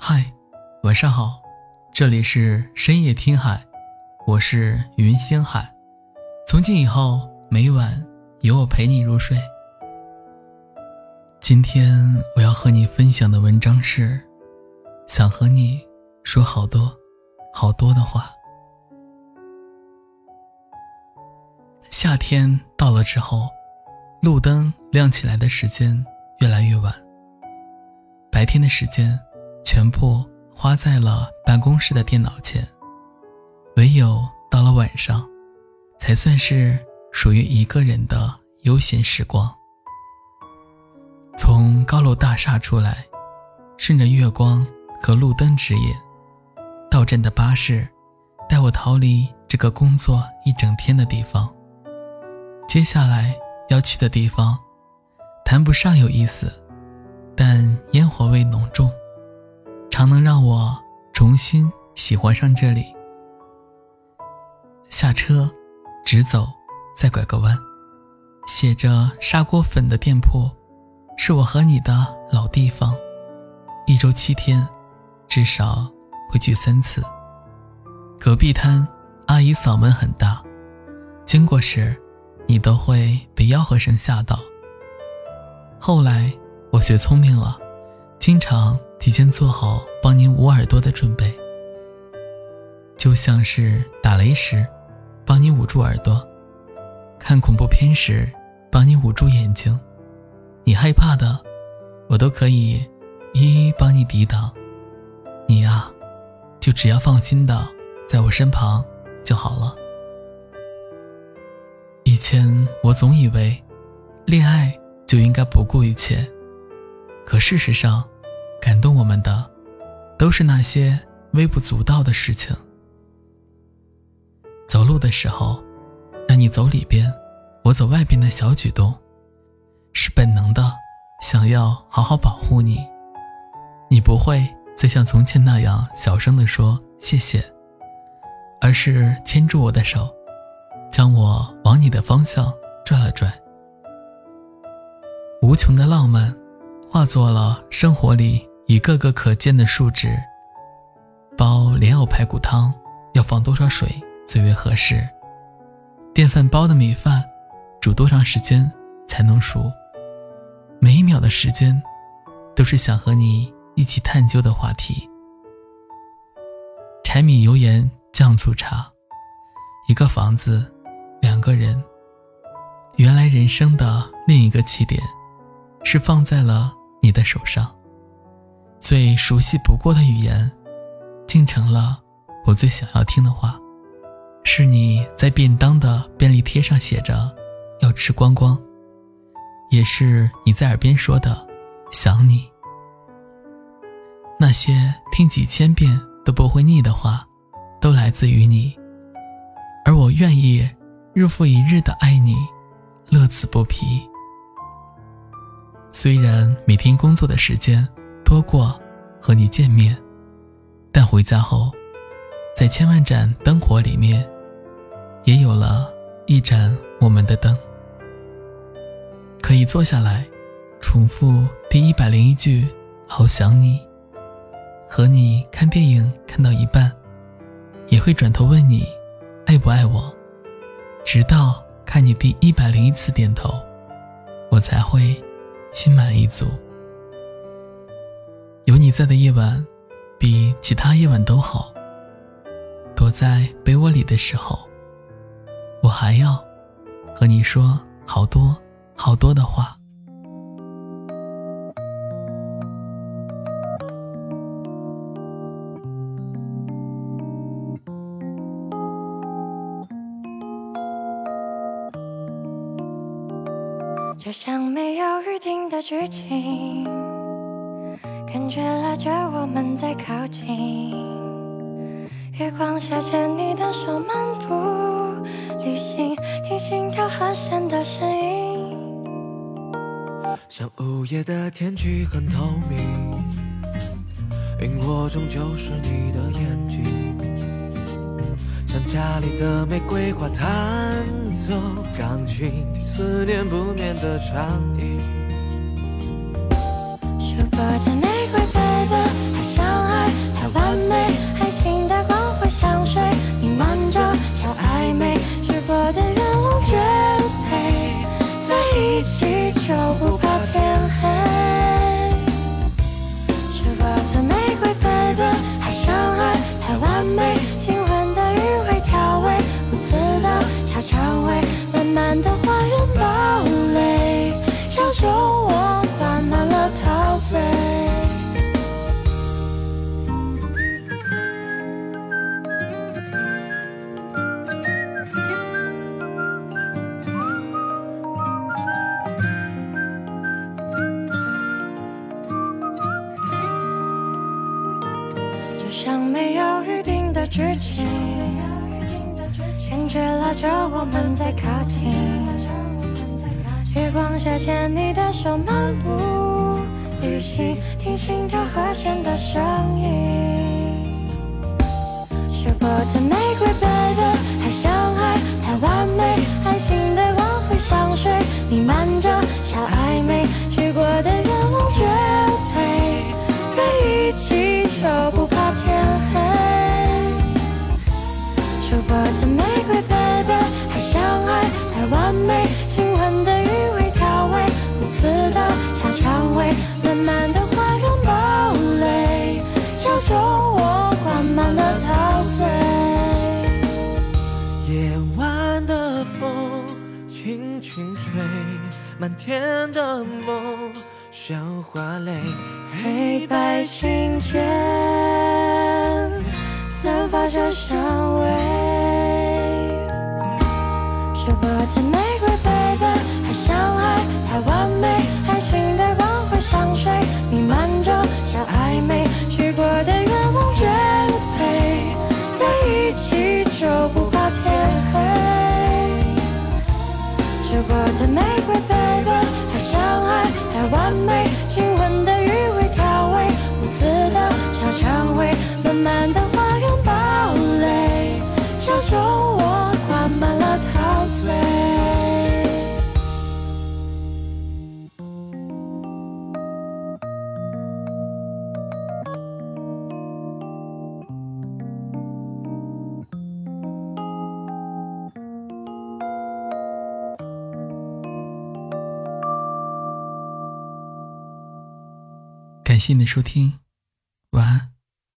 嗨，晚上好，这里是深夜听海，我是云星海。从今以后，每晚有我陪你入睡。今天我要和你分享的文章是，想和你说好多好多的话。夏天到了之后，路灯亮起来的时间越来越晚，白天的时间。全部花在了办公室的电脑前，唯有到了晚上，才算是属于一个人的悠闲时光。从高楼大厦出来，顺着月光和路灯指引，到站的巴士，带我逃离这个工作一整天的地方。接下来要去的地方，谈不上有意思，但烟火味浓重。常能让我重新喜欢上这里。下车，直走，再拐个弯，写着砂锅粉的店铺，是我和你的老地方。一周七天，至少会去三次。隔壁摊阿姨嗓门很大，经过时，你都会被吆喝声吓到。后来我学聪明了，经常。提前做好帮您捂耳朵的准备，就像是打雷时，帮你捂住耳朵；看恐怖片时，帮你捂住眼睛。你害怕的，我都可以一一帮你抵挡。你呀，就只要放心的在我身旁就好了。以前我总以为，恋爱就应该不顾一切，可事实上。感动我们的，都是那些微不足道的事情。走路的时候，让你走里边，我走外边的小举动，是本能的，想要好好保护你。你不会再像从前那样小声的说谢谢，而是牵住我的手，将我往你的方向拽了拽。无穷的浪漫，化作了生活里。一个个可见的数值。煲莲藕排骨汤要放多少水最为合适？电饭煲的米饭煮多长时间才能熟？每一秒的时间，都是想和你一起探究的话题。柴米油盐酱醋茶，一个房子，两个人。原来人生的另一个起点，是放在了你的手上。最熟悉不过的语言，竟成了我最想要听的话。是你在便当的便利贴上写着“要吃光光”，也是你在耳边说的“想你”。那些听几千遍都不会腻的话，都来自于你。而我愿意日复一日的爱你，乐此不疲。虽然每天工作的时间。多过和你见面，但回家后，在千万盏灯火里面，也有了一盏我们的灯。可以坐下来，重复第一百零一句“好想你”。和你看电影看到一半，也会转头问你爱不爱我，直到看你第一百零一次点头，我才会心满意足。你在的夜晚，比其他夜晚都好。躲在被窝里的时候，我还要和你说好多好多的话。就像没有预定的剧情。感觉拉着我们在靠近，月光下牵你的手漫步旅行，听心跳和弦的声音。像午夜的天气很透明，萤火虫就是你的眼睛，像家里的玫瑰花弹奏钢琴，听思念不眠的长音。我的玫瑰，白的，还相爱，还完美，爱情的光。着我们在靠近月光下牵你的手漫步旅行听心跳和弦的声音。舒伯特玫满天的梦像花蕾黑白琴键散发着香味。感谢你的收听。